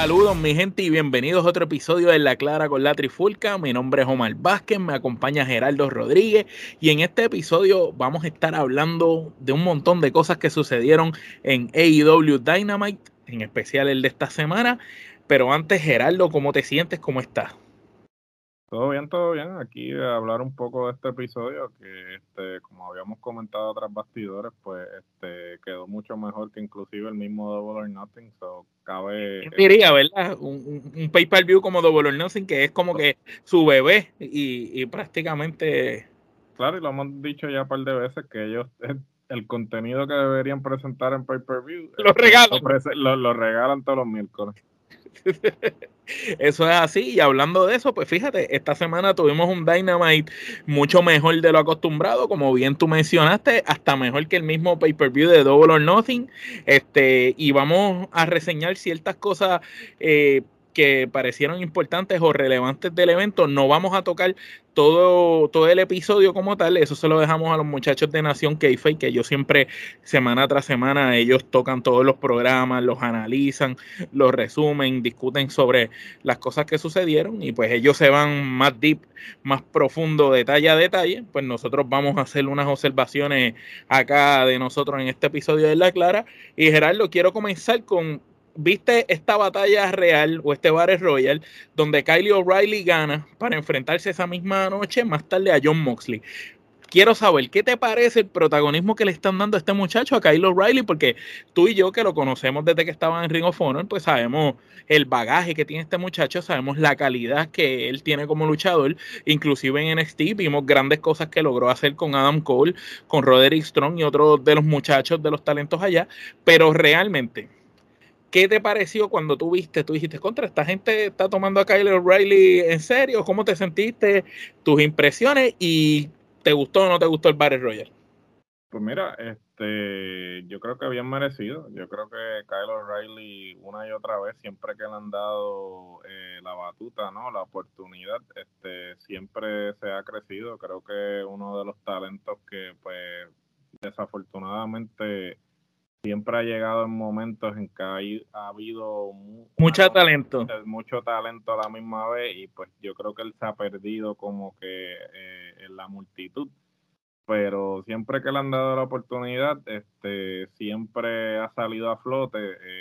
Saludos mi gente y bienvenidos a otro episodio de La Clara con la Trifulca. Mi nombre es Omar Vázquez, me acompaña Geraldo Rodríguez y en este episodio vamos a estar hablando de un montón de cosas que sucedieron en AEW Dynamite, en especial el de esta semana. Pero antes, Geraldo, ¿cómo te sientes? ¿Cómo estás? Todo bien, todo bien. Aquí a hablar un poco de este episodio que, este, como habíamos comentado tras bastidores, pues este, quedó mucho mejor que inclusive el mismo Double or Nothing. So, cabe, diría, ¿verdad? Un, un, pay-per-view como Double or Nothing que es como que su bebé y, y prácticamente... Claro, y lo hemos dicho ya un par de veces que ellos el contenido que deberían presentar en pay-per-view lo regalan. Lo, lo, regalan todos los miércoles. Eso es así. Y hablando de eso, pues fíjate, esta semana tuvimos un Dynamite mucho mejor de lo acostumbrado, como bien tú mencionaste, hasta mejor que el mismo pay-per-view de Double or Nothing. Este, y vamos a reseñar ciertas cosas. Eh, que parecieron importantes o relevantes del evento. No vamos a tocar todo, todo el episodio como tal, eso se lo dejamos a los muchachos de Nación Keife, que ellos siempre, semana tras semana, ellos tocan todos los programas, los analizan, los resumen, discuten sobre las cosas que sucedieron y pues ellos se van más deep, más profundo, detalle a detalle. Pues nosotros vamos a hacer unas observaciones acá de nosotros en este episodio de La Clara. Y Gerardo, quiero comenzar con viste esta batalla real o este Battle Royal donde Kylie O'Reilly gana para enfrentarse esa misma noche más tarde a John Moxley. Quiero saber qué te parece el protagonismo que le están dando a este muchacho, a Kyle O'Reilly, porque tú y yo que lo conocemos desde que estaba en Ring of Honor, pues sabemos el bagaje que tiene este muchacho, sabemos la calidad que él tiene como luchador, inclusive en NXT vimos grandes cosas que logró hacer con Adam Cole, con Roderick Strong y otros de los muchachos de los talentos allá, pero realmente ¿Qué te pareció cuando tú viste, tú dijiste, contra, esta gente está tomando a Kyle O'Reilly en serio? ¿Cómo te sentiste? ¿Tus impresiones? ¿Y te gustó o no te gustó el Battle Royale? Pues mira, este, yo creo que bien merecido. Yo creo que Kyle O'Reilly una y otra vez, siempre que le han dado eh, la batuta, ¿no? La oportunidad, este, siempre se ha crecido. Creo que uno de los talentos que, pues, desafortunadamente siempre ha llegado en momentos en que ha, habido mucho talento. mucho talento a la misma vez y pues yo creo que él se ha perdido como que eh, en la multitud. Pero siempre que le han dado la oportunidad este siempre ha salido a flote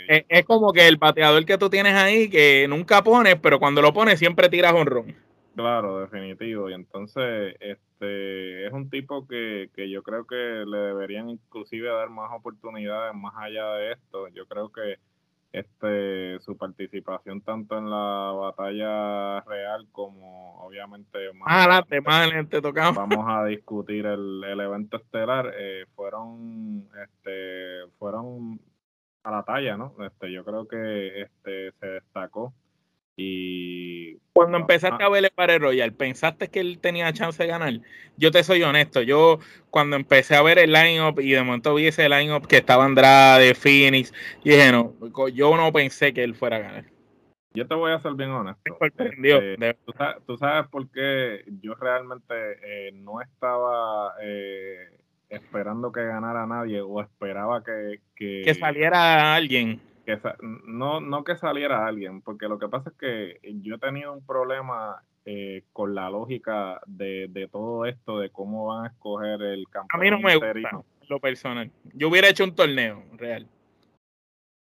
eh, es, como que el pateador que tú tienes ahí que nunca pones pero cuando lo pones siempre tiras ron Claro, definitivo. Y entonces, este es un tipo que, que yo creo que le deberían inclusive dar más oportunidades más allá de esto. Yo creo que este su participación tanto en la batalla real como obviamente más adelante, más adelante tocamos. Vamos a discutir el, el evento estelar. Eh, fueron este fueron a la talla, ¿no? Este, yo creo que este se destacó y cuando empezaste a ver el Battle Royal, ¿pensaste que él tenía chance de ganar? Yo te soy honesto, yo cuando empecé a ver el line-up y de momento vi ese line-up que estaba Andrade, Phoenix, y dije, no, yo no pensé que él fuera a ganar. Yo te voy a ser bien honesto. Me sorprendió. Este, ¿tú, sabes, por qué yo realmente eh, no estaba eh, esperando que ganara nadie o esperaba que, que... Que saliera alguien no, no que saliera alguien, porque lo que pasa es que yo he tenido un problema eh, con la lógica de, todo esto, de cómo van a escoger el campeón. A mí no me gusta lo personal. Yo hubiera hecho un torneo real.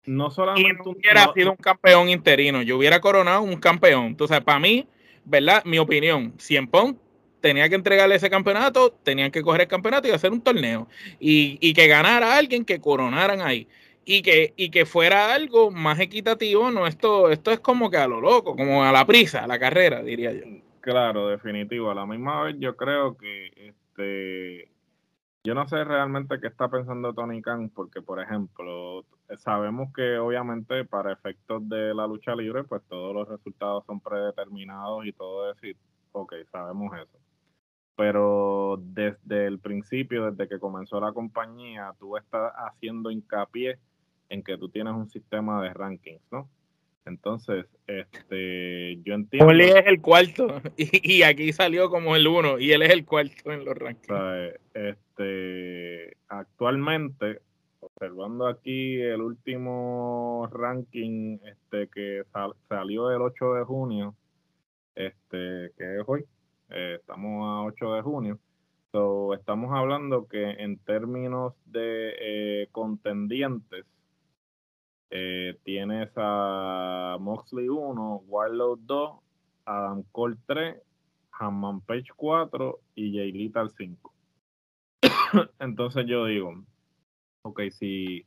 No solamente y hubiera sido un campeón interino, yo hubiera coronado un campeón. Entonces, para mí, ¿verdad? Mi opinión, Cien Pong tenía que entregarle ese campeonato, tenían que coger el campeonato y hacer un torneo. Y, y que ganara alguien que coronaran ahí y que, y que fuera algo más equitativo, no esto, esto es como que a lo loco, como a la prisa, a la carrera, diría yo. Claro, definitivo. A la misma vez yo creo que este yo no sé realmente qué está pensando Tony Khan, porque por ejemplo, sabemos que obviamente para efectos de la lucha libre, pues todos los resultados son predeterminados y todo y ok, sabemos eso pero desde el principio, desde que comenzó la compañía, tú estás haciendo hincapié en que tú tienes un sistema de rankings, ¿no? Entonces, este, yo entiendo. Oli es el cuarto y, aquí salió como el uno y él es el cuarto en los rankings. este, actualmente, observando aquí el último ranking este que salió el 8 de junio, este que es hoy, eh, estamos a 8 de junio. So, estamos hablando que en términos de eh, contendientes, eh, tienes a Moxley 1, Warlow 2, Adam Cole 3, Hammond Page 4 y Jay Little 5. Entonces yo digo, ok, si,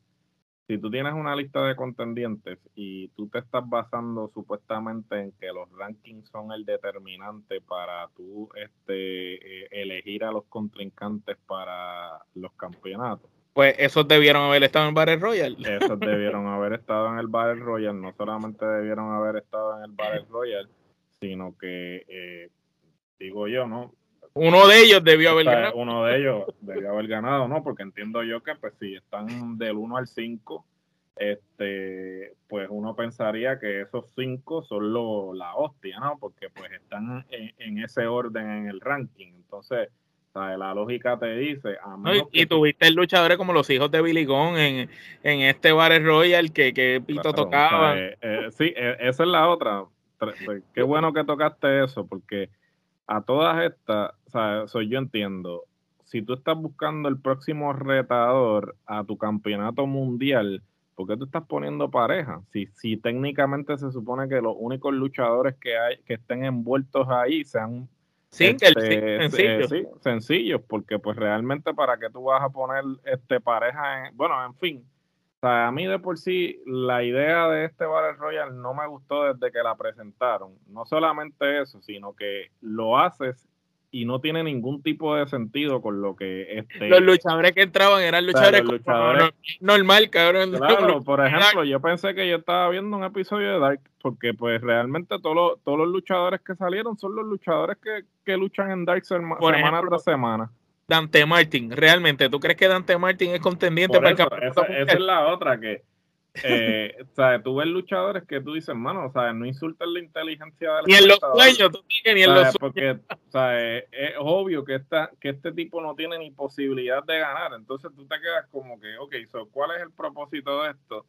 si tú tienes una lista de contendientes y tú te estás basando supuestamente en que los rankings son el determinante para tú este, eh, elegir a los contrincantes para los campeonatos. Pues esos debieron haber estado en el Battle Royal. Esos debieron haber estado en el Battle Royal. No solamente debieron haber estado en el Battle Royal, sino que, eh, digo yo, ¿no? Uno de ellos debió haber ganado. Uno de ellos debió haber ganado, ¿no? Porque entiendo yo que, pues, si están del 1 al 5, este, pues uno pensaría que esos 5 son lo, la hostia, ¿no? Porque, pues, están en, ese orden en el ranking. Entonces, la lógica te dice. y, tuviste luchadores como los hijos de Billy Gunn en, en este Battle Royal que, que Pito tocaba. Eh, eh, sí, eh, esa es la otra. Qué bueno que tocaste eso, porque a todas estas, o sea, yo entiendo, si tú estás buscando el próximo retador a tu campeonato mundial, ¿por qué tú estás poniendo pareja? Si, si técnicamente se supone que los únicos luchadores que hay que estén envueltos ahí sean sí, este, sí, sencillos, porque pues realmente para que tú vas a poner este pareja en, bueno, en fin, a mí de por sí la idea de este Battle Royale no me gustó desde que la presentaron. No solamente eso, sino que lo haces y no tiene ningún tipo de sentido con lo que este los luchadores que entraban eran luchadores, normal cabrón. Claro, por ejemplo yo pensé que yo estaba viendo un episodio de Dark porque pues realmente todos los, todos los luchadores que salieron son los luchadores que, que luchan en Dark semana tras semana. Dante Martin, realmente, ¿tú crees que Dante Martin es contendiente para el campeonato? Esa, es la otra que, eh, ¿sabes? Tú ves luchadores que tú dices, mano, ¿sabes? No insultes la inteligencia de Ni en los sueños, tú dices, ni en los sueños. Porque, ¿sabes? Es obvio que, esta, que este tipo no tiene ni posibilidad de ganar. Entonces tú te quedas como que, ok, so, ¿cuál es el propósito de esto?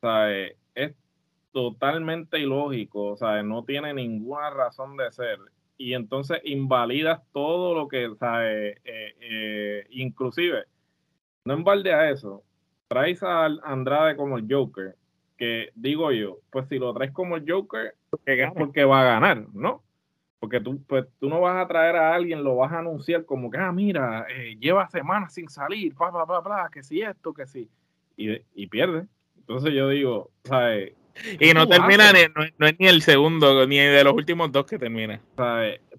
¿Sabes? Es totalmente ilógico, ¿sabes? No tiene ninguna razón de ser y entonces invalidas todo lo que, eh, eh, inclusive, no a eso, traes a Andrade como el Joker, que digo yo, pues si lo traes como el Joker, es porque va a ganar, ¿no? Porque tú, pues, tú no vas a traer a alguien, lo vas a anunciar como que, ah, mira, eh, lleva semanas sin salir, bla, bla, bla, bla, que si esto, que si, y, y pierde. Entonces yo digo, ¿sabes? Y no termina, ni, no, es ni el segundo, ni de los últimos dos que termina.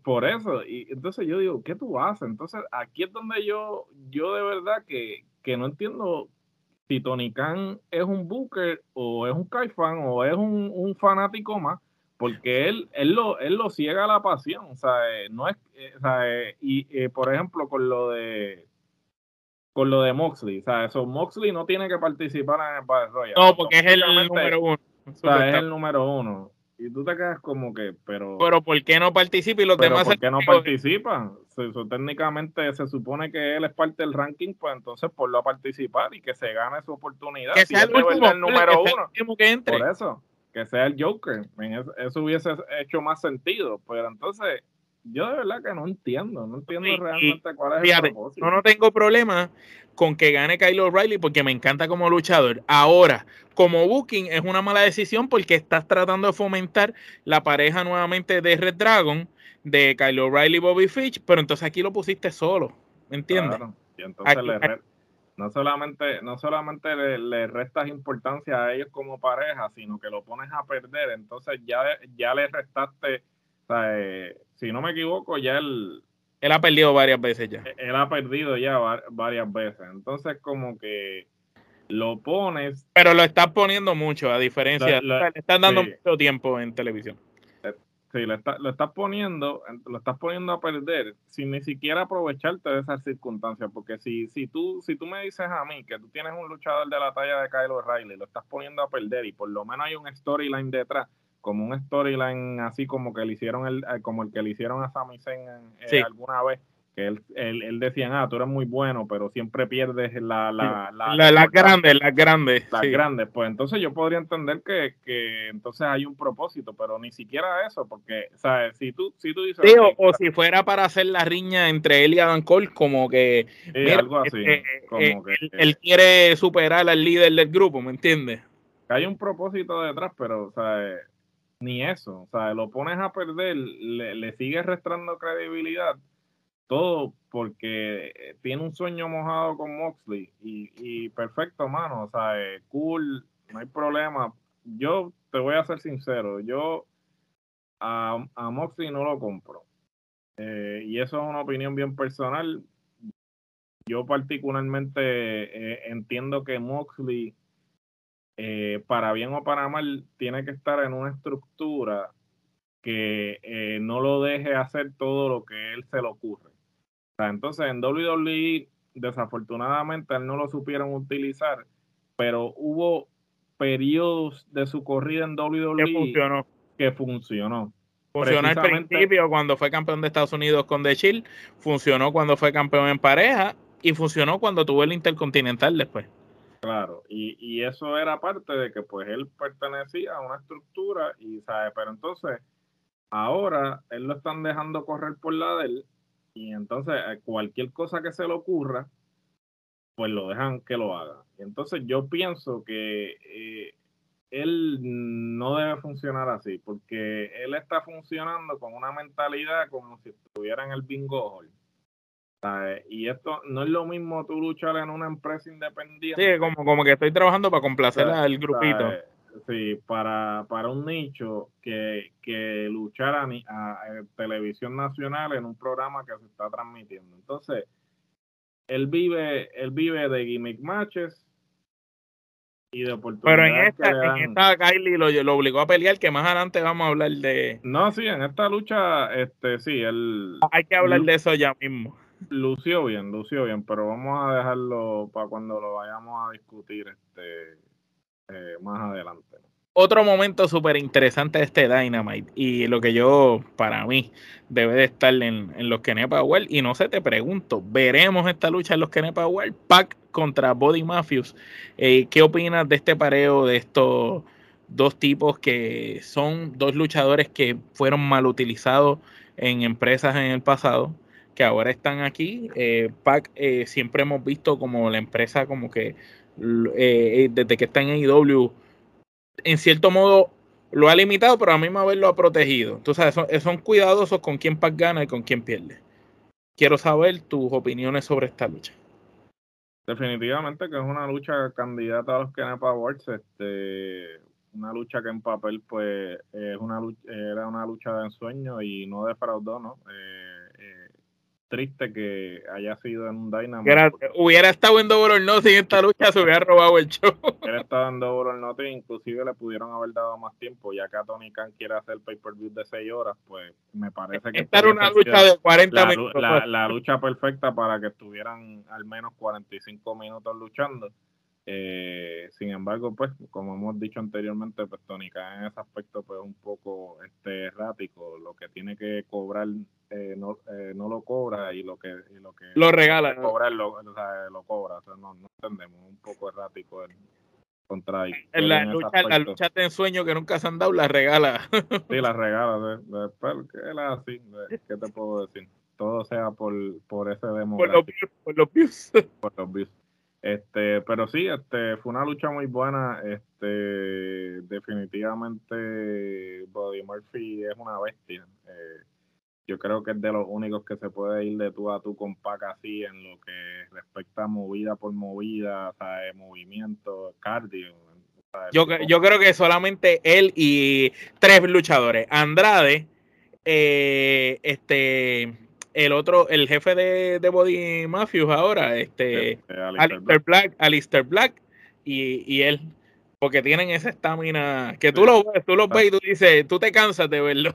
Por eso, y entonces yo digo, ¿qué tú haces? Entonces aquí es donde yo, yo de verdad que, no entiendo si Tony Khan es un booker o es un Kaifan o es un, fanático más, porque él, él, lo, él lo ciega la pasión, o sea, no es, eh, y eh, por ejemplo con lo de con lo de Moxley, o sea, eso Moxley no tiene que participar en el Battle Royale. No, porque es el número uno. O sea, es el número uno. Y tú te quedas como que, pero. Pero ¿por qué no participa y los demás? ¿Por qué no participan? Eso, técnicamente se supone que él es parte del ranking, pues entonces por a participar y que se gane su oportunidad. Que sea el, número uno. Que entre. Por eso, que sea el Joker. Eso, hubiese hecho más sentido. Pero entonces, yo de verdad que no entiendo, no entiendo realmente cuál es el propósito. No, no tengo problema con que gane Kyle O'Reilly porque me encanta como luchador. Ahora, como booking es una mala decisión porque estás tratando de fomentar la pareja nuevamente de Red Dragon, de Kyle O'Reilly y Bobby Fitch, pero entonces aquí lo pusiste solo, ¿me entiendes? Y entonces no solamente, no solamente le, restas importancia a ellos como pareja, sino que lo pones a perder, entonces ya, ya le restaste, eh, si no me equivoco, ya el él ha perdido varias veces ya. E-, él ha perdido ya varias veces. Entonces, como que lo pones. Pero lo estás poniendo mucho, a diferencia. le están dando mucho tiempo en televisión. Eh, sí, lo, lo estás poniendo, lo estás poniendo a perder sin ni siquiera aprovecharte de esas circunstancias. Porque si, si, tú, si tú me dices a mí que tú tienes un luchador de la talla de Kyle O'Reilly, lo estás poniendo a perder y por lo menos hay un storyline detrás como un storyline así como que le hicieron el, eh, como el que le hicieron a Sami Zayn eh, alguna vez, que él, él, decía, ah, tú eres muy bueno, pero siempre pierdes la... La, la, la, las grandes, las grandes. Las grandes, pues entonces yo podría entender que, que, entonces hay un propósito, pero ni siquiera eso, porque, ¿sabes? Si tú, si tú dices... Sí, o, si fuera para hacer la riña entre él y Adam Cole, como que... algo así. Eh, como eh, que, él, quiere superar al líder del grupo, ¿me entiendes? Hay un propósito detrás, pero, ¿sabes? Ni eso, o sea, lo pones a perder, le, le sigues restando credibilidad todo porque eh, tiene un sueño mojado con Moxley y, perfecto, mano, o sea, eh, cool, no hay problema. Yo te voy a ser sincero, yo a, Moxley no lo compro. Eh, y eso es una opinión bien personal. Yo particularmente entiendo que Moxley, para bien o para mal, tiene que estar en una estructura que no lo deje hacer todo lo que él se le ocurre. Entonces en WWE desafortunadamente él no lo supieron utilizar, pero hubo periodos de su corrida en WWE que funcionó. Que funcionó. Funcionó al principio cuando fue campeón de Estados Unidos con The Shield, funcionó cuando fue campeón en pareja y funcionó cuando tuvo el Intercontinental después. Claro, y, y eso era parte de que pues él pertenecía a una estructura y sabe, pero entonces ahora él lo están dejando correr por la de él y entonces eh, cualquier cosa que se le ocurra, pues lo dejan que lo haga. Y entonces yo pienso que eh, él no debe funcionar así, porque él está funcionando con una mentalidad como si estuviera en el bingo. Y esto no es lo mismo tú luchar en una empresa independiente. Sí, como, como que estoy trabajando para complacer al grupito. Sí, para, para un nicho que, que luchar a, televisión nacional en un programa que se está transmitiendo. Entonces, él vive, él vive de gimmick matches y de oportunidades. Pero en esta, en esta Kylie lo, lo, obligó a pelear, que más adelante vamos a hablar de. No, sí, en esta lucha, este, sí, él. Hay que hablar de eso ya mismo. Lució bien, lució bien, pero vamos a dejarlo para cuando lo vayamos a discutir, este eh, más adelante. Otro momento súper interesante de este Dynamite y lo que yo, para mí, debe de estar en, los Kenepa World. Y no sé, te pregunto, ¿veremos esta lucha en los Kenepa World? Pac contra Body Mafius. Eh, ¿Qué opinas de este pareo de estos dos tipos que son dos luchadores que fueron mal utilizados en empresas en el pasado? Que ahora están aquí. Eh, Pac siempre hemos visto como la empresa como que eh, desde que está en AEW, en cierto modo lo ha limitado, pero a mí me lo ha protegido. Entonces, son, son cuidadosos con quién Pac gana y con quién pierde. Quiero saber tus opiniones sobre esta lucha. Definitivamente que es una lucha candidata a los Kenepa Awards, este, una lucha que en papel pues es una era una lucha de ensueño y no defraudó, ¿no? Eh, eh, triste que haya sido en un Dynamite. hubiera estado en Double or Nothing esta lucha, se hubiera robado el show. Hubiera estado en Double or Nothing, inclusive le pudieron haber dado más tiempo, ya que a Tony Khan quiere hacer pay-per-view de 6 horas, pues me parece que... Esta era una lucha de 40 minutos. La, lucha perfecta para que estuvieran al menos 45 minutos luchando. Eh, sin embargo, pues, como hemos dicho anteriormente, pues Tony en ese aspecto pues un poco este errático, lo que tiene que cobrar eh, no, eh, no lo cobra y lo que lo que lo regala cobrar lo, o sea, lo cobra. O sea, no, no entendemos. Un poco errático el contra en la lucha la lucha de ensueño que nunca se han dado la regala. Sí la regala de, ¿qué la así qué te puedo decir todo sea por por ese demo por los views por los views. Por los views este, pero sí, este, fue una lucha muy buena. Este, definitivamente Body Murphy es una bestia. Eh, yo creo que es de los únicos que se puede ir de tú a tú con Pac así en lo que respecta a movida por movida, o movimiento, cardio. yo, yo creo que solamente él y tres luchadores. Andrade, eh, este el otro, el jefe de, de Body Mafius ahora, este, Alistair, Black. Alistair Black y, y él, porque tienen esa estamina que tú lo ves, tú lo ves y tú dices, tú te cansas de verlo.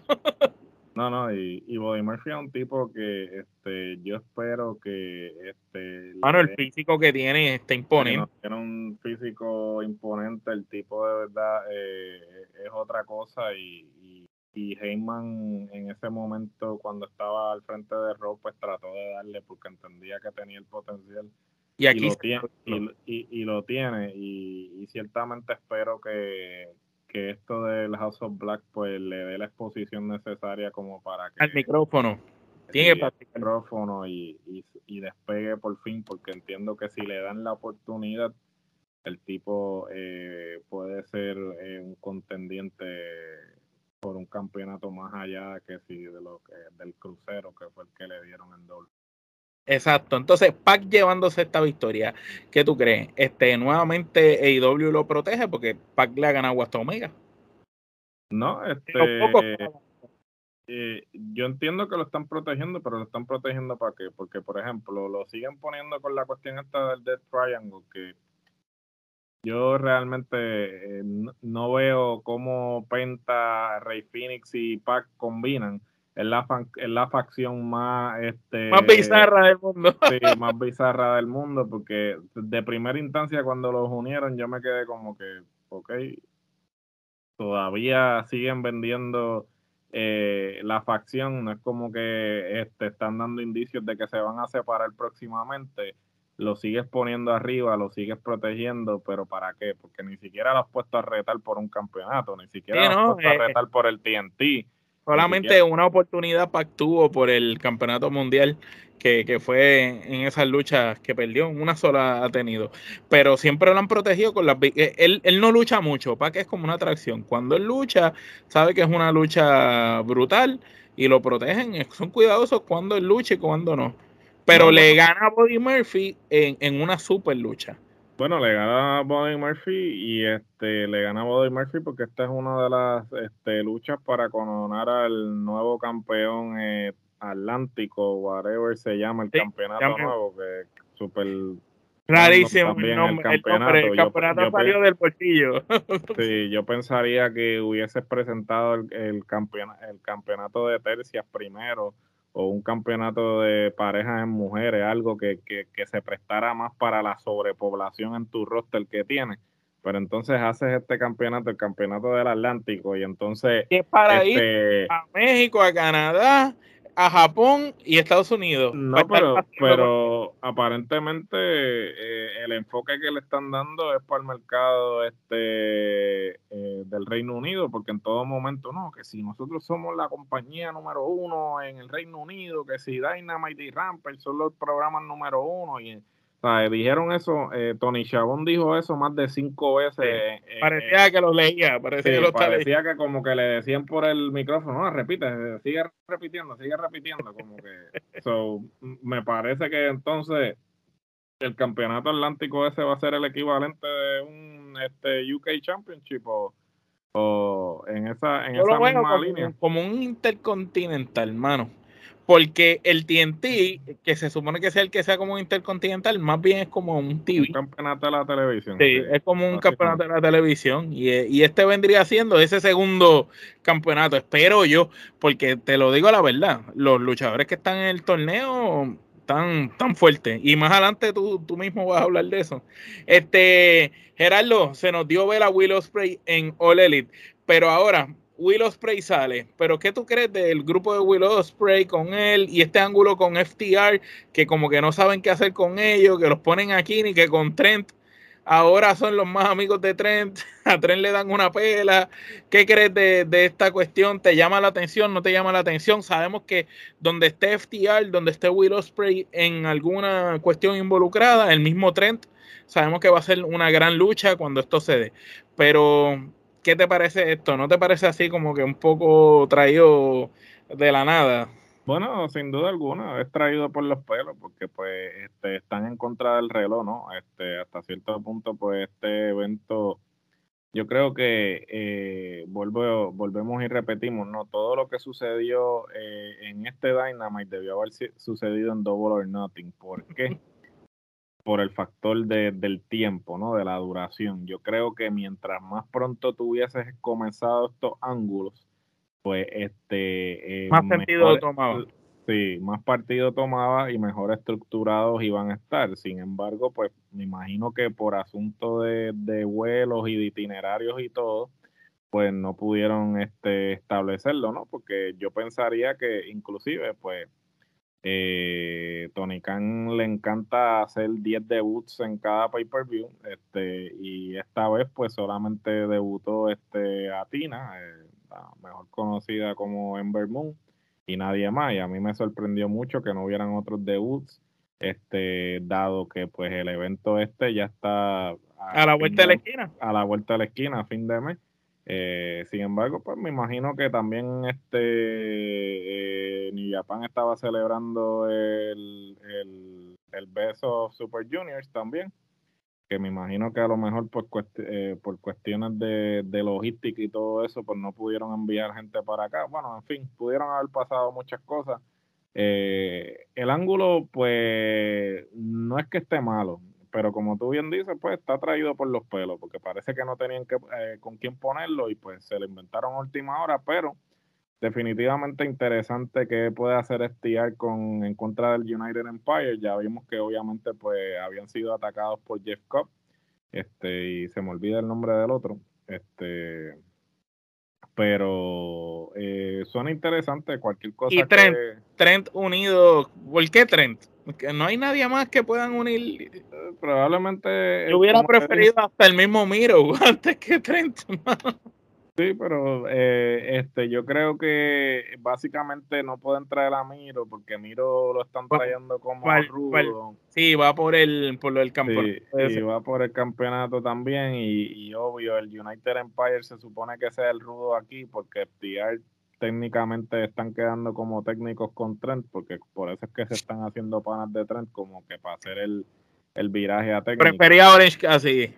No, no, y, y Body Murphy es un tipo que este, yo espero que este bueno, el físico que tiene está imponente. Tiene un físico imponente, el tipo de verdad eh, es otra cosa y, y Heyman en ese momento cuando estaba al frente de Raw pues trató de darle porque entendía que tenía el potencial. Y aquí lo tiene y, lo tiene y, ciertamente espero que, que esto del House of Black pues le dé la exposición necesaria como para que al micrófono. Tiene el micrófono y, y, despegue por fin porque entiendo que si le dan la oportunidad el tipo eh, puede ser eh, un contendiente por un campeonato más allá que si de lo que del crucero que fue el que le dieron en doble. Exacto, entonces Pac llevándose esta victoria, ¿qué tú crees? Este nuevamente AEW lo protege porque Pac le ha ganado hasta Omega. No, este eh, yo entiendo que lo están protegiendo, pero lo están protegiendo para qué? Porque por ejemplo, lo siguen poniendo con la cuestión esta del Death Triangle que yo realmente eh, no, veo cómo Penta, Rey Phoenix y Pac combinan. Es la, es la facción más este más bizarra del mundo. sí, más bizarra del mundo, porque de primera instancia cuando los unieron yo me quedé como que, ok, todavía siguen vendiendo eh, la facción, no es como que este, están dando indicios de que se van a separar próximamente lo sigues poniendo arriba, lo sigues protegiendo, pero ¿para qué? Porque ni siquiera lo has puesto a retar por un campeonato, ni siquiera lo has puesto a eh, retar por el TNT. Solamente una oportunidad tuvo por el campeonato mundial que, fue en esas luchas que perdió, una sola ha tenido. Pero siempre lo han protegido con las... Eh, él, él no lucha mucho, que es como una atracción. Cuando él lucha, sabe que es una lucha brutal y lo protegen. Son cuidadosos cuando él lucha y cuando no. Pero le gana a Body Murphy en, en, una super lucha. Bueno, le gana a Body Murphy y este le gana a Body Murphy porque esta es una de las este, luchas para coronar al nuevo campeón eh, atlántico, whatever se llama el campeonato nuevo, que super rarísimo el, nombre, el, campeonato, el campeonato salió del bolsillo. sí, yo pensaría que hubiese presentado el, el, el campeonato de tercias primero o un campeonato de parejas en mujeres, algo que, que, se prestara más para la sobrepoblación en tu roster que tienes. Pero entonces haces este campeonato, el campeonato del Atlántico, y entonces... es para ir este a México, a Canadá, a Japón y Estados Unidos. No, pero, pero aparentemente eh, el enfoque que le están dando es para el mercado este eh, del Reino Unido, porque en todo momento no, que si nosotros somos la compañía número uno en el Reino Unido, que si Dynamite y Rampage son los programas número uno y dijeron eso, eh, Tony Chabón dijo eso más de cinco veces. Eh, parecía que lo leía, parecía, que, lo parecía que como que le decían por el micrófono, no, repite, sigue repitiendo, sigue repitiendo, como que... so, me parece que entonces el campeonato atlántico ese va a ser el equivalente de un este, UK Championship o, o en esa, en esa misma línea. Como un intercontinental, hermano porque el TNT, que se supone que sea el que sea como intercontinental, más bien es como un TV. Un campeonato de la televisión. Sí, es como un campeonato de la televisión. Y, este vendría siendo ese segundo campeonato, espero yo, porque te lo digo la verdad, los luchadores que están en el torneo están tan fuertes. Y más adelante tú, tú mismo vas a hablar de eso. Este, Gerardo, se nos dio ver a Willow Spray en All Elite, pero ahora Willow Spray sale, pero ¿qué tú crees del grupo de Willow Spray con él y este ángulo con FTR que como que no saben qué hacer con ellos, que los ponen aquí ni que con Trent ahora son los más amigos de Trent, a Trent le dan una pela. ¿Qué crees de, esta cuestión? ¿Te llama la atención? ¿No te llama la atención? Sabemos que donde esté FTR, donde esté Willow Spray en alguna cuestión involucrada, el mismo Trent, sabemos que va a ser una gran lucha cuando esto se dé. Pero ¿Qué te parece esto? ¿No te parece así como que un poco traído de la nada? Bueno, sin duda alguna, es traído por los pelos, porque pues este, están en contra del reloj, ¿no? Este, hasta cierto punto, pues este evento, yo creo que eh, vuelvo, volvemos y repetimos, ¿no? Todo lo que sucedió eh, en este Dynamite debió haber sucedido en Double or Nothing. ¿Por qué? Por el factor de, del tiempo, ¿no? De la duración. Yo creo que mientras más pronto tuvieses comenzado estos ángulos, pues este... Eh, más sentido tomaba. Sí, más partido tomaba y mejor estructurados iban a estar. Sin embargo, pues me imagino que por asunto de, de vuelos y de itinerarios y todo, pues no pudieron este, establecerlo, ¿no? Porque yo pensaría que inclusive, pues, eh, Tony Khan le encanta hacer 10 debuts en cada pay-per-view, este, y esta vez pues solamente debutó este Atina, eh, la mejor conocida como Ember Moon, y nadie más, y a mí me sorprendió mucho que no hubieran otros debuts, este, dado que pues el evento este ya está a, la vuelta de la esquina. A la vuelta de la esquina, a fin de mes. Eh, sin embargo, pues me imagino que también este eh, New Japan estaba celebrando el, el, el beso Super Juniors también, que me imagino que a lo mejor por, eh, por cuestiones de, de, logística y todo eso, pues no pudieron enviar gente para acá. Bueno, en fin, pudieron haber pasado muchas cosas. Eh, el ángulo, pues, no es que esté malo pero como tú bien dices, pues está traído por los pelos, porque parece que no tenían que, eh, con quién ponerlo y pues se lo inventaron a última hora, pero definitivamente interesante que puede hacer STR con, en contra del United Empire. Ya vimos que obviamente pues habían sido atacados por Jeff Cobb, este, y se me olvida el nombre del otro. Este, pero eh, suena interesante cualquier cosa. Y Trent, Trent unido, ¿por qué Trent? que no hay nadie más que puedan unir. Probablemente. Yo hubiera preferido hasta el mismo Miro antes que Trent. Sí, pero eh, este, yo creo que básicamente no pueden traer a Miro porque Miro lo están trayendo como rudo. Sí, va por el por el campeonato. Sí, va por el campeonato también y, obvio el United Empire se supone que sea el rudo aquí porque FTR técnicamente están quedando como técnicos con Trent, porque por eso es que se están haciendo panas de Trent, como que para hacer el, viraje a técnico. Prefería Orange casi.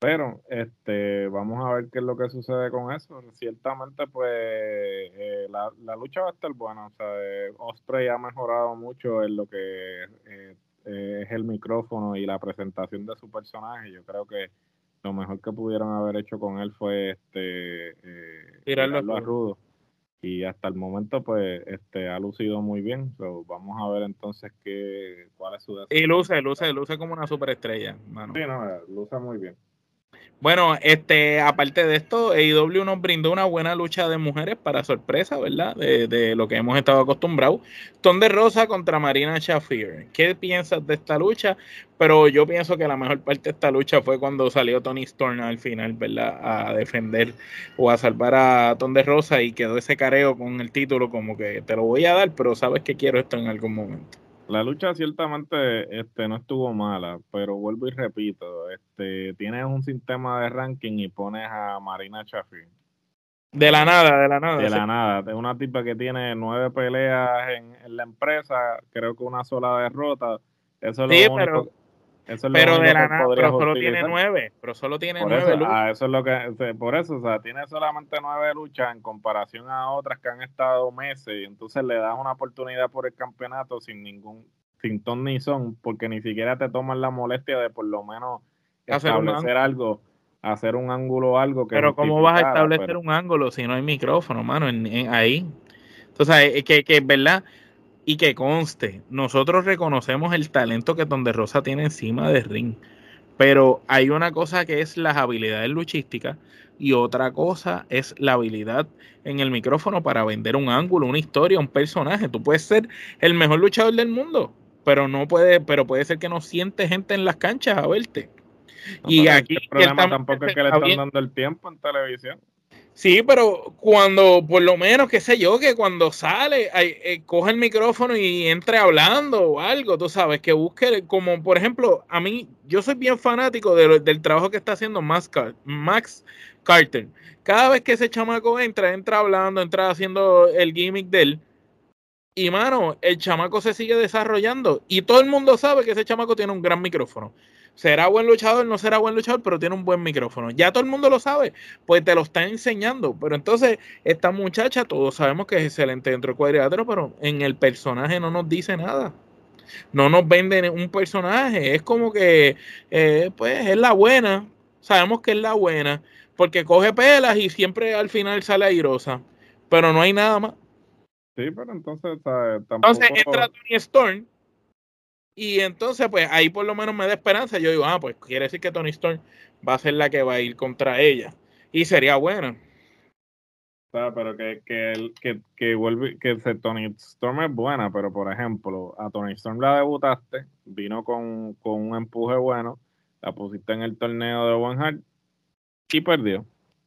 Pero este, vamos a ver qué es lo que sucede con eso. Ciertamente, pues eh, la, lucha va a estar buena. O sea, eh, Osprey ha mejorado mucho en lo que eh, es el micrófono y la presentación de su personaje. Yo creo que lo mejor que pudieron haber hecho con él fue este eh, tirarlo, a rudo y hasta el momento pues este ha lucido muy bien. Vamos a ver entonces qué cuál es su y luce luce luce como una superestrella mano. sí no luce muy bien bueno, este, aparte de esto, AEW nos brindó una buena lucha de mujeres para sorpresa, ¿verdad? De, lo que hemos estado acostumbrados. Ton de Rosa contra Marina Shafir. ¿Qué piensas de esta lucha? Pero yo pienso que la mejor parte de esta lucha fue cuando salió Tony Storm al final, ¿verdad? A defender o a salvar a Ton de Rosa y quedó ese careo con el título como que te lo voy a dar, pero sabes que quiero esto en algún momento. La lucha ciertamente este, no estuvo mala, pero vuelvo y repito, este, tienes un sistema de ranking y pones a Marina Chaffee. De la nada, de la nada. De la nada, de una tipa que tiene nueve peleas en, la empresa, creo que una sola derrota. Eso es lo único, pero de la nada, pero solo tiene nueve, pero solo tiene nueve luchas. Ah, eso es lo que, por eso, o sea, tiene solamente nueve luchas en comparación a otras que han estado meses y entonces le das una oportunidad por el campeonato sin ningún, sin ton ni son, porque ni siquiera te toman la molestia de por lo menos establecer algo, hacer un ángulo o algo que Pero ¿cómo vas a establecer un ángulo si no hay micrófono, mano, ahí? Entonces, es que, que es verdad, y que conste, nosotros reconocemos el talento que Donde Rosa tiene encima del ring. Pero hay una cosa que es las habilidades luchísticas y otra cosa es la habilidad en el micrófono para vender un ángulo, una historia, un personaje. Tú puedes ser el mejor luchador del mundo, pero no puede, pero puede ser que no siente gente en las canchas a verte. y aquí el problema tampoco es que le están dando el tiempo en televisión. Sí, pero cuando, por lo menos, qué sé yo, que cuando sale, eh, coge el micrófono y entre hablando o algo, tú sabes, que busque, como por ejemplo, a mí, yo soy bien fanático del trabajo que está haciendo Max, Max Carter. Cada vez que ese chamaco entra, entra hablando, entra haciendo el gimmick de él. Y mano, el chamaco se sigue desarrollando. Y todo el mundo sabe que ese chamaco tiene un gran micrófono será buen luchador, no será buen luchador, pero tiene un buen micrófono. Ya todo el mundo lo sabe, pues te lo está enseñando. Pero entonces, esta muchacha, todos sabemos que es excelente dentro del cuadrilátero, pero en el personaje no nos dice nada. No nos venden un personaje. Es como que, eh, pues, es la buena. Sabemos que es la buena, porque coge pelas y siempre al final sale airosa. Pero no hay nada más. Sí, pero entonces, tampoco... Entonces entra Tony Storm y entonces, pues ahí por lo menos me da esperanza. Yo digo, ah, pues quiere decir que Tony Storm va a ser la que va a ir contra ella. Y sería bueno. pero que, que, que, que, vuelve, que Tony Storm es buena, pero por ejemplo, a Tony Storm la debutaste, vino con, con un empuje bueno, la pusiste en el torneo de One Heart y perdió.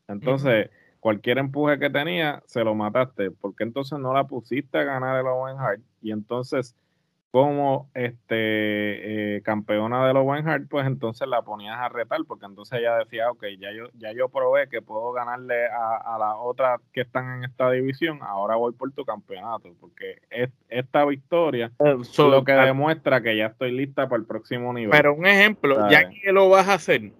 Entonces, cualquier empuje que tenía, se lo mataste. porque entonces no la pusiste a ganar el Owen Hart? Y entonces, como este eh, campeona del Owen Hart, pues entonces la ponías a retar, porque entonces ella decía, ok, ya yo, ya yo probé que puedo ganarle a, a las otras que están en esta división, ahora voy por tu campeonato, porque es, esta victoria es lo que demuestra que ya estoy lista para el próximo nivel. Pero un ejemplo, ya que lo vas a hacer,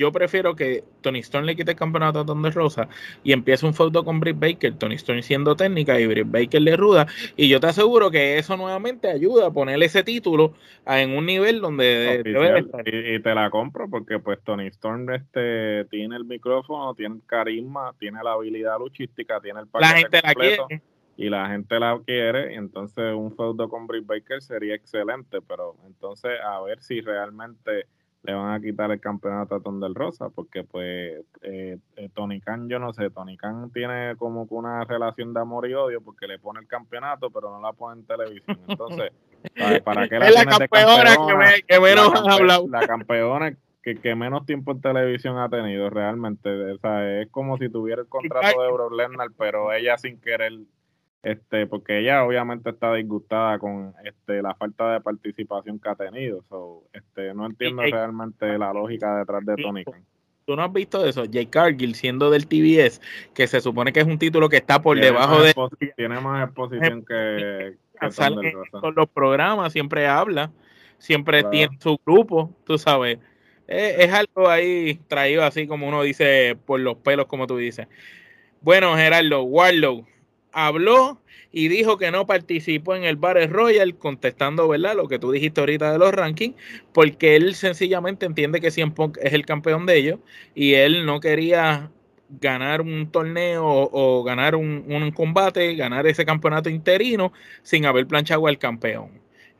yo prefiero que Tony Storm le quite el campeonato a Thunder Rosa y empiece un feudo con Britt Baker, Tony Storm siendo técnica y Britt Baker le ruda. Y yo te aseguro que eso nuevamente ayuda a ponerle ese título en un nivel donde debe estar. Y, te la compro porque pues Tony Storm este, tiene el micrófono, tiene el carisma, tiene la habilidad luchística, tiene el La gente la quiere y la gente la quiere, y entonces un feudo con Britt Baker sería excelente, pero entonces a ver si realmente le van a quitar el campeonato a Tondel Rosa, porque pues eh, eh, Tony Khan, yo no sé, Tony Khan tiene como que una relación de amor y odio porque le pone el campeonato, pero no la pone en televisión. Entonces, ¿para, qué la, es la campeona, que, menos la, hablado. La campeona que, que, menos tiempo en televisión ha tenido realmente. O sea, es como si tuviera el contrato de Euro pero ella sin querer este, porque ella obviamente está disgustada con este, la falta de participación que ha tenido. So, este, no entiendo realmente la lógica detrás de Tony Khan. ¿Tú no has visto eso? Jay Cargill siendo del TBS, que se supone que es un título que está por debajo de... Tiene más exposición que... con los programas, siempre habla, siempre tiene su grupo, tú sabes. Es, algo ahí traído así como uno dice por los pelos, como tú dices. Bueno, Gerardo, Warlow, habló y dijo que no participó en el Battle Royal, contestando, ¿verdad? Lo que tú dijiste ahorita de los rankings, porque él sencillamente entiende que CM Punk es el campeón de ellos y él no quería ganar un torneo o, ganar un, un, combate, ganar ese campeonato interino sin haber planchado al campeón.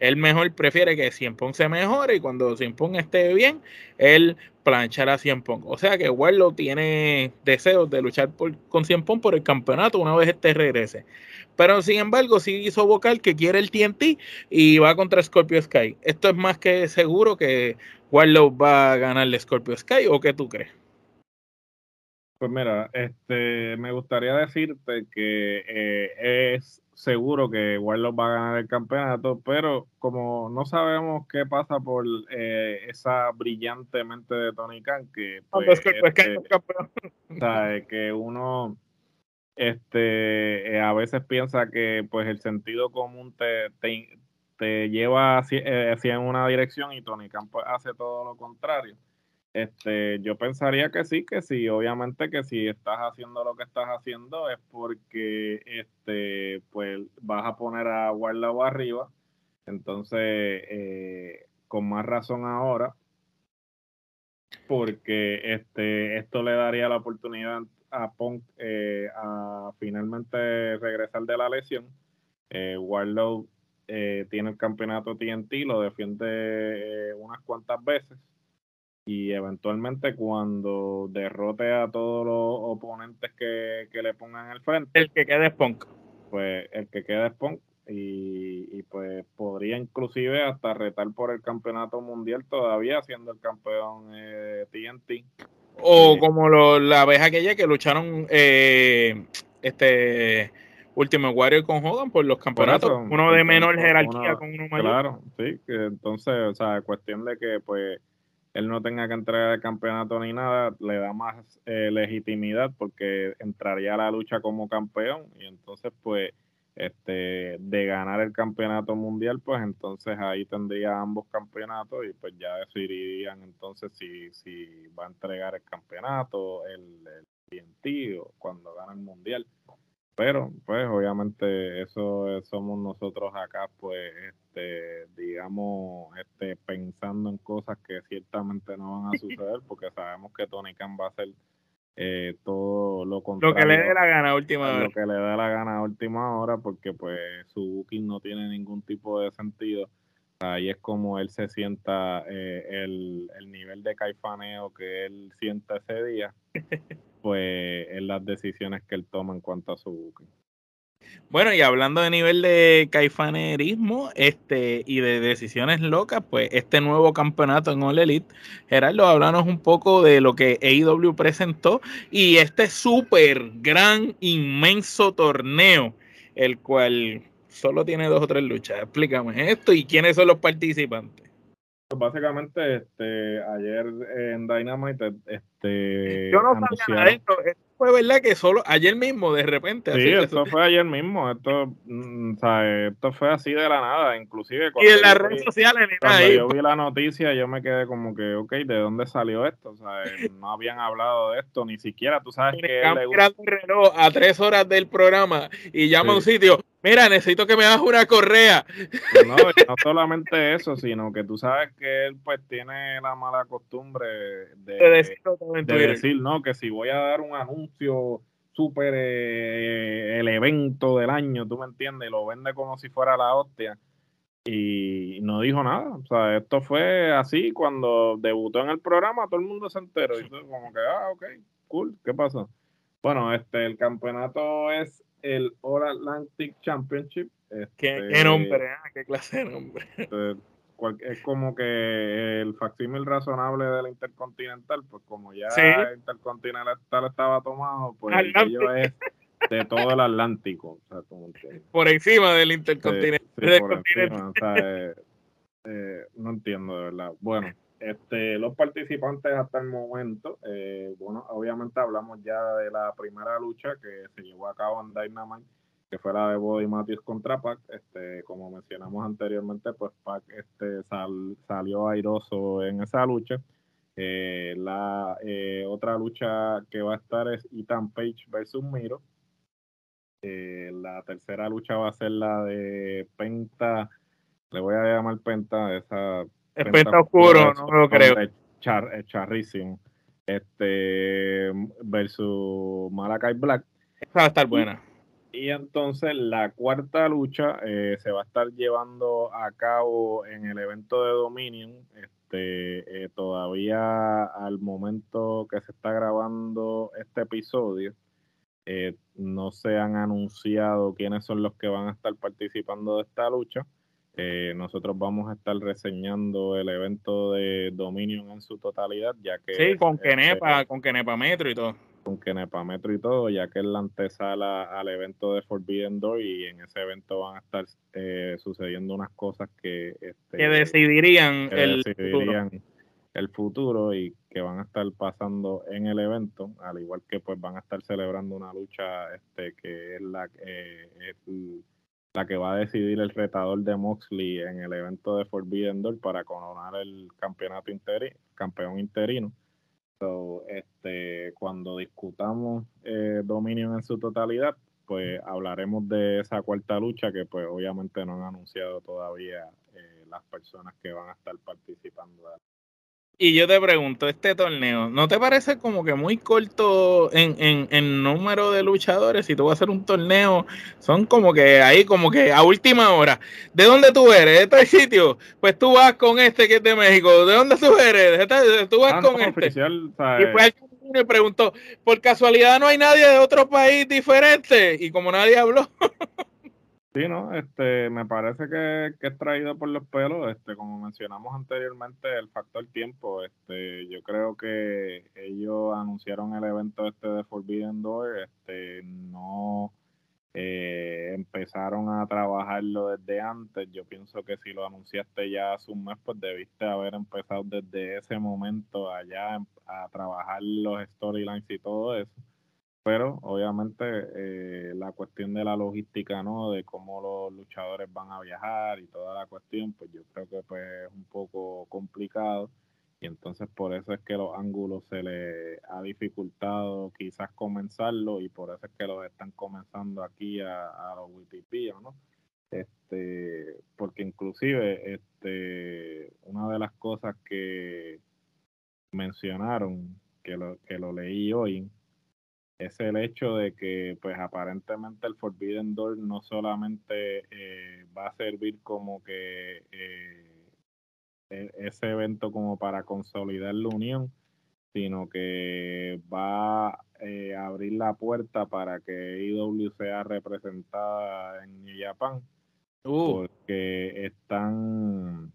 Él mejor prefiere que Cien Pong se mejore y cuando Cien Pong esté bien, él planchará a Cien Pong. O sea que Warlow tiene deseos de luchar con Cien Pong por el campeonato una vez este regrese. Pero sin embargo, sí hizo vocal que quiere el TNT y va contra Scorpio Sky. Esto es más que seguro que Warlow va a ganar el Scorpio Sky o qué tú crees? Pues mira, este, me gustaría decirte que eh, es seguro que Warlock va a ganar el campeonato, pero como no sabemos qué pasa por eh, esa brillante mente de Tony Khan, que, pues, este, que uno este, eh, a veces piensa que pues el sentido común te, te, lleva hacia, hacia, una dirección y Tony Khan pues, hace todo lo contrario. Este, yo pensaría que sí, que sí, obviamente que si estás haciendo lo que estás haciendo es porque este, pues vas a poner a Warlow arriba, entonces eh, con más razón ahora, porque este, esto le daría la oportunidad a Punk eh, a finalmente regresar de la lesión. Eh, Warlow eh, tiene el campeonato TNT, lo defiende unas cuantas veces y eventualmente cuando derrote a todos los oponentes que, le pongan al frente. El que quede es Punk. Pues el que quede es Punk. Y, pues podría inclusive hasta retar por el campeonato mundial todavía siendo el campeón eh, TNT. O como la vez aquella que lucharon eh, este Ultimate Warrior con Hogan por los campeonatos, uno de menor jerarquía con uno mayor. Claro, sí, que entonces, o sea, cuestión de que pues él no tenga que entregar el campeonato ni nada, le da más eh, legitimidad porque entraría a la lucha como campeón y entonces pues este de ganar el campeonato mundial pues entonces ahí tendría ambos campeonatos y pues ya decidirían entonces si, si va a entregar el campeonato el, el TNT o cuando gana el mundial pero pues obviamente eso somos nosotros acá pues este digamos este pensando en cosas que ciertamente no van a suceder porque sabemos que Tony Khan va a hacer eh, todo lo contrario lo que le dé la gana a última hora lo que le dé la gana a última hora porque pues su booking no tiene ningún tipo de sentido Ahí es como él se sienta, eh, el, el, nivel de caifaneo que él sienta ese día, pues en las decisiones que él toma en cuanto a su booking. Bueno, y hablando de nivel de caifanerismo este, y de decisiones locas, pues este nuevo campeonato en All Elite, Gerardo, háblanos un poco de lo que AEW presentó y este súper gran, inmenso torneo, el cual solo tiene dos o tres luchas. Explícame esto y quiénes son los participantes. Pues básicamente, este, ayer en Dynamite, este, yo no sabía nada de esto fue verdad que solo ayer mismo, de repente. Sí, esto fue ayer mismo. Esto, mm, o sea, esto fue así de la nada, inclusive. Y en las redes sociales, ni Cuando yo vi la noticia, yo me quedé como que, ok, ¿de dónde salió esto? O sea, no habían hablado de esto, ni siquiera, tú sabes que. Él le reloj a tres horas del programa y llama a un sitio. Mira, necesito que me hagas una correa. Pues no, no solamente eso, sino que tú sabes que él pues tiene la mala costumbre de, de decir, no, que si voy a dar un anuncio súper eh, el evento del año, tú me entiendes, lo vende como si fuera la hostia y no dijo nada. O sea, esto fue así cuando debutó en el programa, todo el mundo se enteró y todo como que, ah, ok, cool, ¿qué pasó? Bueno, este, el campeonato es el All Atlantic Championship. ¿Qué, este, nombre? Ah, ¿Qué clase de nombre? Este, es como que el facsímil razonable de la Intercontinental, pues como ya el Intercontinental estaba tomado, pues ello es de todo el Atlántico. por encima del Intercontinental. Eh, eh, no entiendo de verdad. Bueno, este, los participantes hasta el momento, eh, bueno, obviamente hablamos ya de la primera lucha que se llevó a cabo en Dynamite que fue la de Body Matthews contra Pac. Este, como mencionamos anteriormente, pues Pac este, salió airoso en esa lucha. Eh, la eh, otra lucha que va a estar es Ethan Page versus Miro. Eh, la tercera lucha va a ser la de Penta, le voy a llamar Penta, esa... Es Penta, oscuro, no lo creo. Es, charrísimo. Este, versus Malakai Black. Esa va a estar buena. Y entonces la cuarta lucha eh, se va a estar llevando a cabo en el evento de Dominion. Este, eh, todavía al momento que se está grabando este episodio, eh, no se han anunciado quiénes son los que van a estar participando de esta lucha. Nosotros vamos a estar reseñando el evento de Dominion en su totalidad, ya que... Sí, con Kenepa, con Kenepa Metro y todo con Kenepametro y todo, ya que es la antesala al evento de Forbidden Door y en ese evento van a estar eh, sucediendo unas cosas que, este, que decidirían, el, futuro. el futuro y que van a estar pasando en el evento, al igual que pues van a estar celebrando una lucha este que es la, eh, la que va a decidir el retador de Moxley en el evento de Forbidden Door para coronar el campeonato interino, campeón interino este, cuando discutamos eh, Dominion en su totalidad, pues hablaremos de esa cuarta lucha que pues obviamente no han anunciado todavía eh, las personas que van a estar participando. Y yo te pregunto, este torneo, ¿no te parece como que muy corto en, en, número de luchadores? Si tú vas a hacer un torneo, son como que ahí, como que a última hora. ¿De dónde tú eres? ¿De este sitio? Pues tú vas con este que es de México. ¿De dónde tú eres? Tú vas ah, con este. y pues me preguntó, por casualidad no hay nadie de otro país diferente. Y como nadie habló. Sí, no, este, me parece que, que, es traído por los pelos, este, como mencionamos anteriormente, el factor tiempo, este, yo creo que ellos anunciaron el evento este de Forbidden Door, este, no eh, empezaron a trabajarlo desde antes, yo pienso que si lo anunciaste ya hace un mes, pues debiste haber empezado desde ese momento allá a trabajar los storylines y todo eso pero obviamente eh, la cuestión de la logística, ¿no? De cómo los luchadores van a viajar y toda la cuestión, pues yo creo que pues, es un poco complicado y entonces por eso es que los ángulos se le ha dificultado quizás comenzarlo y por eso es que los están comenzando aquí a, a los Wikipedia, ¿no? Este, porque inclusive este, una de las cosas que mencionaron, que lo, que lo leí hoy, es el hecho de que pues aparentemente el Forbidden Door no solamente eh, va a servir como que eh, e, ese evento como para consolidar la unión, sino que va eh, a abrir la puerta para que IW sea representada en New Japan, uh. porque están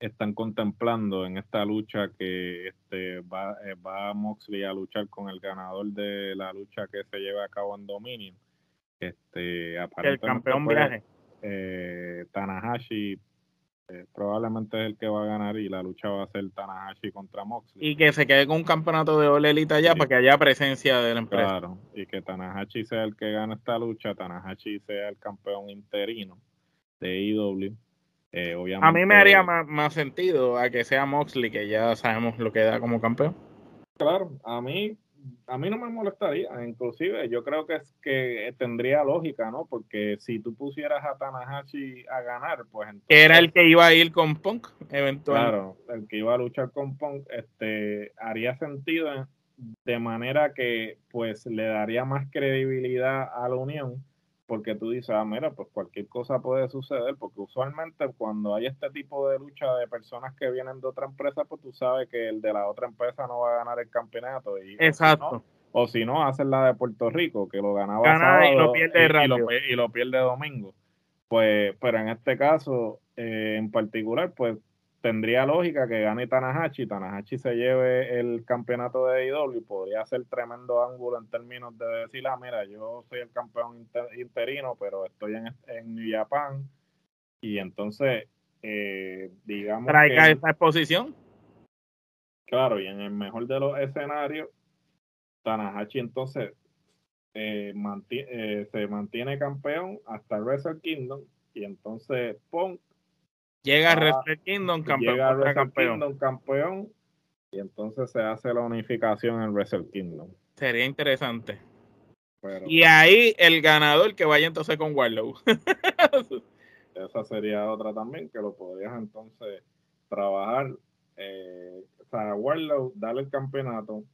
están contemplando en esta lucha que este va, eh, va Moxley a luchar con el ganador de la lucha que se lleva a cabo en Dominion. Este, el campeón viaje. Eh, Tanahashi eh, probablemente es el que va a ganar y la lucha va a ser Tanahashi contra Moxley. Y que se quede con un campeonato de Olelita allá para que haya presencia de la empresa. Claro, y que Tanahashi sea el que gane esta lucha, Tanahashi sea el campeón interino de IW eh, a mí me haría más, sentido a que sea Moxley, que ya sabemos lo que da como campeón. Claro, a mí, a mí no me molestaría, inclusive yo creo que es que tendría lógica, ¿no? Porque si tú pusieras a Tanahashi a ganar, pues entonces... Era el que iba a ir con Punk, eventualmente. Claro, el que iba a luchar con Punk, este, haría sentido de manera que pues le daría más credibilidad a la unión porque tú dices, ah, mira, pues cualquier cosa puede suceder, porque usualmente cuando hay este tipo de lucha de personas que vienen de otra empresa, pues tú sabes que el de la otra empresa no va a ganar el campeonato. Y, Exacto. O si no, hacen la de Puerto Rico, que lo ganaba sábado y lo pierde y, lo, pierde domingo. Pues, pero en este caso, eh, en particular, pues tendría lógica que gane Tanahashi, Tanahashi se lleve el campeonato de IW y podría ser tremendo ángulo en términos de decir, ah, mira, yo soy el campeón interino, pero estoy en, en New Japan. Y entonces, eh, digamos. Traiga esa exposición. Claro, y en el mejor de los escenarios, Tanahashi entonces eh, eh, se mantiene campeón hasta Wrestle Kingdom y entonces Punk Llega ah, Kingdom, campeón. Llega campeón. campeón. Y entonces se hace la unificación en Wrestle Kingdom. Sería interesante. y ahí el ganador que vaya entonces con Warlow. Esa sería otra también, que lo podrías entonces trabajar. Eh, o sea, Warlow, darle el campeonato,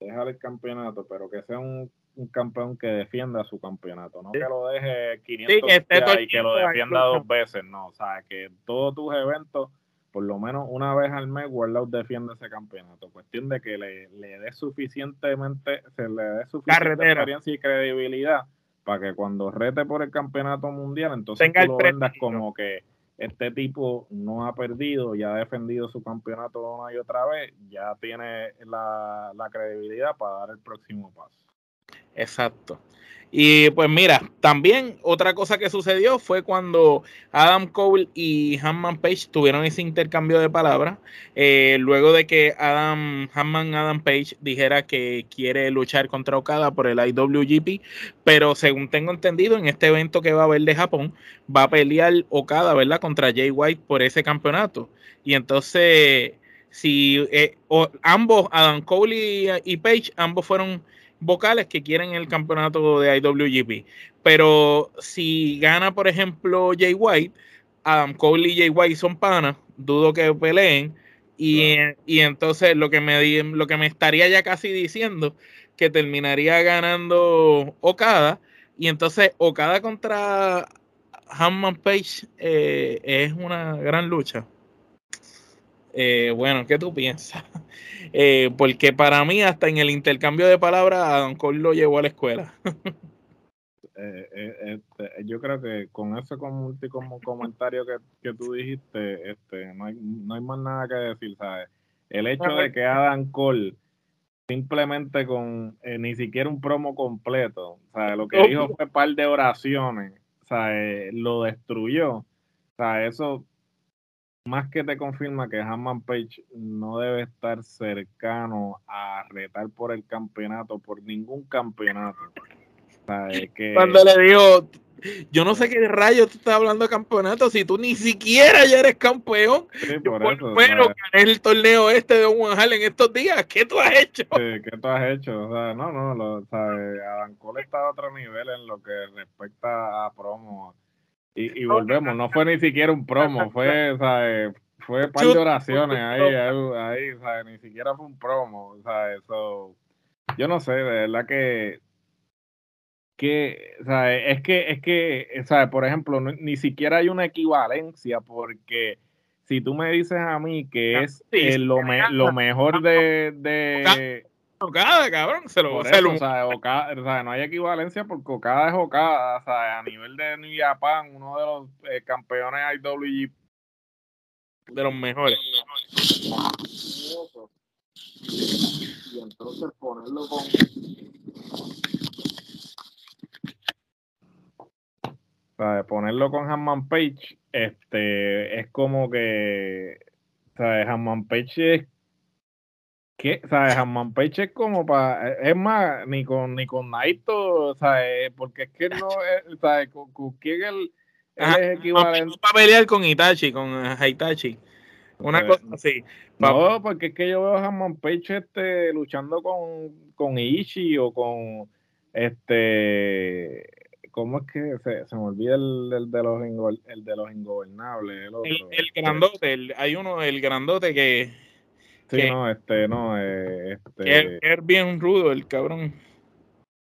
dejar el campeonato, pero que sea un un campeón que defienda su campeonato, no que lo deje 500 y que lo defienda dos veces, no, o sea, que todos tus eventos, por lo menos una vez al mes, Warlock defiende ese campeonato. Cuestión de que le, le dé suficientemente, se le dé suficiente experiencia y credibilidad para que cuando rete por el campeonato mundial, entonces tú lo vendas como que este tipo no ha perdido y ha defendido su campeonato una y otra vez, ya tiene la credibilidad para dar el próximo paso. Exacto. Y pues mira, también otra cosa que sucedió fue cuando Adam Cole y Hanman Page tuvieron ese intercambio de palabras, eh, luego de que Adam Hanman Adam Page dijera que quiere luchar contra Okada por el IWGP, pero según tengo entendido, en este evento que va a haber de Japón, va a pelear Okada, ¿verdad? Contra Jay White por ese campeonato. Y entonces, si eh, ambos, Adam Cole y Page, ambos fueron vocales que quieren el campeonato de IWGP. Pero si gana, por ejemplo, Jay White, Adam Cole y Jay White son panas, dudo que peleen. Y, y, entonces lo que, me, lo que me estaría ya casi diciendo, que terminaría ganando Okada. Y entonces Okada contra Hanman Page eh, es una gran lucha. Eh, bueno, ¿qué tú piensas? Eh, porque para mí, hasta en el intercambio de palabras, a Don Cole lo llevó a la escuela. Eh, este, yo creo que con ese como comentario que, tú dijiste, este, no, hay, no hay más nada que decir, ¿sabes? El hecho de que Adam Cole simplemente con ni siquiera un promo completo, ¿sabes? Lo que dijo fue un par de oraciones, ¿sabes? Lo destruyó. O sea, eso más que te confirma que Hammond Page no debe estar cercano a retar por el campeonato, por ningún campeonato. que... Cuando le dijo, yo no sé qué rayo tú estás hablando de campeonato si tú ni siquiera ya eres campeón. Sí, por eso, bueno, el torneo este de Juan en estos días. ¿Qué tú has hecho? Sí, ¿qué tú has hecho? O sea, no, no, lo, o sea, Adam Cole está a otro nivel en lo que respecta a promo y, volvemos, no fue ni siquiera un promo, fue, ¿sabes? Fue un par de oraciones ahí, ahí, ¿sabes? Ni siquiera fue un promo, ¿sabes? Eso, yo no sé, de verdad que, que, ¿sabes? Es que, es que, ¿sabes? Por ejemplo, ni siquiera hay una equivalencia porque si tú me dices a mí que es eh, lo, lo mejor de, de Okada, cabrón, se lo, o sea, no hay equivalencia porque Okada es Okada, o sea, a nivel de New Japan, uno de los eh, campeones IWGP de los mejores. Y entonces ponerlo con ponerlo con Hanman Page, este, es como que, o sea, Hanman Page es que, ¿sabes? Hanman Page es como para, es más, ni con, ni con Naito, ¿sabes? Porque es que no, es, ¿sabes? Con, quién él, es equivalente. Para pelear con Itachi, con Haitachi. Una pues, cosa así. No, porque es que yo veo a Hanman Page este, luchando con, con Ishi o con este ¿Cómo es que se, se me olvida el, el, de los el de los ingobernables? El, el, grandote, hay uno, el grandote que. Sí, no, este, no, eh, este. Es, bien rudo el cabrón.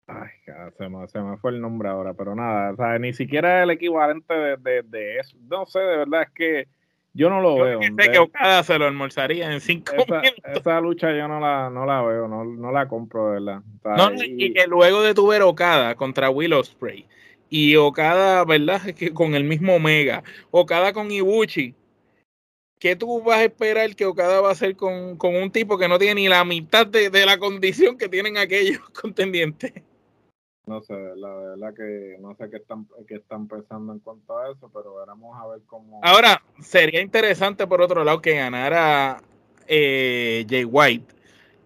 Ay, se me, se me fue el nombre ahora, pero nada, o sea, ni siquiera el equivalente de, de, de eso. No sé, de verdad es que yo no lo veo. Sé que Okada se lo almorzaría en cinco esa, minutos. Esa lucha yo no la, no la veo, no, no la compro, de verdad. no, y, que luego de tu ver Okada contra Willow Spray y Okada, ¿verdad? Que con el mismo Omega, Okada con Ibuchi. ¿Qué tú vas a esperar que Okada va a hacer con, con un tipo que no tiene ni la mitad de, de la condición que tienen aquellos contendientes? No sé, la verdad que no sé qué están, qué están pensando en cuanto a eso, pero veremos a ver cómo. Ahora, sería interesante por otro lado que ganara eh, Jay White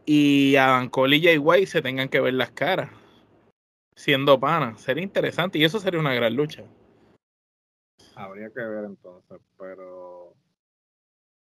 y Adam Cole y Jay White se tengan que ver las caras siendo pana. Sería interesante y eso sería una gran lucha. Habría que ver entonces, pero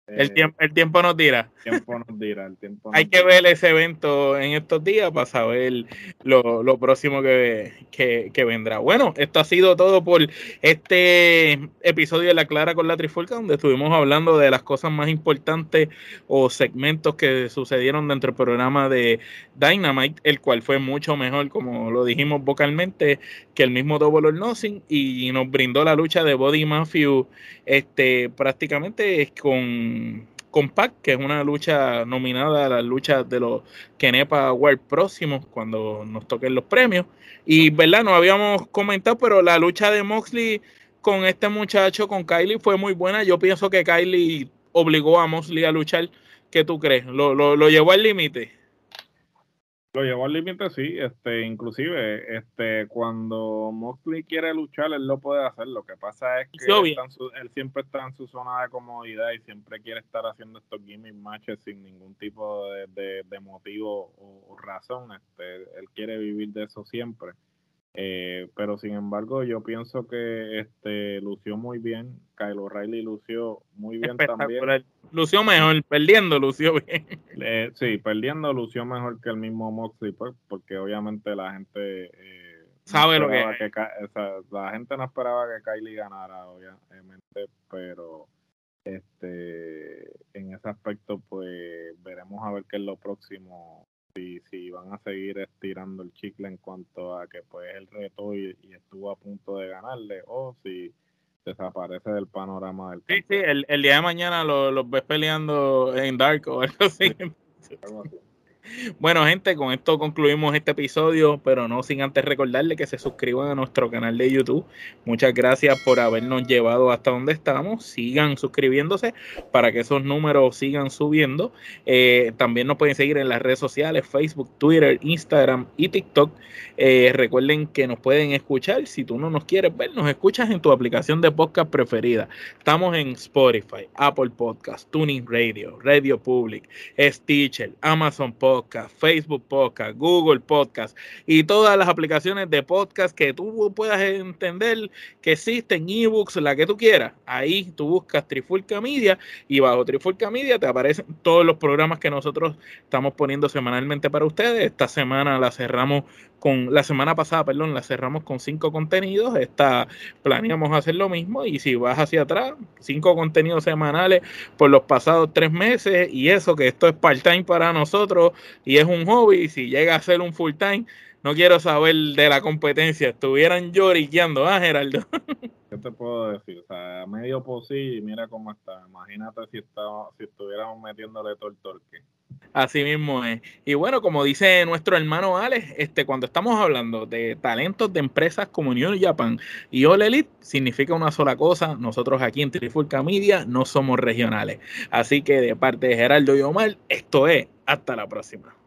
el, tiempo, el tiempo nos dirá. El tiempo nos dirá, el tiempo Hay que ver ese evento en estos días para saber lo, lo próximo que, que, que, vendrá. Bueno, esto ha sido todo por este episodio de La Clara con la Trifulca, donde estuvimos hablando de las cosas más importantes o segmentos que sucedieron dentro del programa de Dynamite, el cual fue mucho mejor, como lo dijimos vocalmente, que el mismo Double or Nothing, y nos brindó la lucha de Body Matthew este, prácticamente con, con PAC, que es una lucha nominada a la lucha de los Kenepa World próximos, cuando nos toquen los premios. Y, ¿verdad? No habíamos comentado, pero la lucha de Moxley con este muchacho, con Kylie, fue muy buena. Yo pienso que Kylie obligó a Moxley a luchar. ¿Qué tú crees? ¿Lo, lo, lo llevó al límite? Lo llevó al límite, sí. Este, inclusive, este, cuando Moxley quiere luchar, él lo puede hacer. Lo que pasa es que él, siempre está en su zona de comodidad y siempre quiere estar haciendo estos gimmick matches sin ningún tipo de, de, motivo o, razón. Este, él quiere vivir de eso siempre. Eh, pero sin embargo, yo pienso que este lució muy bien. Kyle O'Reilly lució muy bien también. Lució mejor, perdiendo lució bien. sí, perdiendo lució mejor que el mismo Moxley, pues, porque obviamente la gente eh, sabe lo que, la gente no esperaba que Kylie ganara, obviamente, pero este en ese aspecto, pues veremos a ver qué es lo próximo si, si van a seguir estirando el chicle en cuanto a que pues el reto y, estuvo a punto de ganarle o si desaparece del panorama del Sí, sí, el, el, día de mañana los lo ves peleando en Dark o algo así. Bueno, gente, con esto concluimos este episodio, pero no sin antes recordarle que se suscriban a nuestro canal de YouTube. Muchas gracias por habernos llevado hasta donde estamos. Sigan suscribiéndose para que esos números sigan subiendo. Eh, también nos pueden seguir en las redes sociales, Facebook, Twitter, Instagram y TikTok. Eh, recuerden que nos pueden escuchar. Si tú no nos quieres ver, nos escuchas en tu aplicación de podcast preferida. Estamos en Spotify, Apple Podcast, Tuning Radio, Radio Public, Stitcher, Amazon Podcast Podcast, Facebook Podcast, Google Podcast y todas las aplicaciones de podcast que tú puedas entender que existen, ebooks, la que tú quieras. Ahí tú buscas Trifulca Media y bajo Trifulca Media te aparecen todos los programas que nosotros estamos poniendo semanalmente para ustedes. Esta semana la cerramos con la semana pasada, perdón, la cerramos con cinco contenidos. Esta planeamos hacer lo mismo y si vas hacia atrás, cinco contenidos semanales por los pasados tres meses y eso que esto es part-time para nosotros y es un hobby. Y si llega a ser un full-time, no quiero saber de la competencia. Estuvieran lloriqueando, ¿ah, Geraldo? ¿qué te puedo decir? O sea, medio posible y mira cómo está. Imagínate si, está, si estuviéramos metiéndole todo el torque. Así mismo es. Y bueno, como dice nuestro hermano Alex, este, cuando estamos hablando de talentos de empresas como New Japan y All Elite, significa una sola cosa. Nosotros aquí en Trifulca Media no somos regionales. Así que de parte de Geraldo y Omar, esto es hasta la próxima.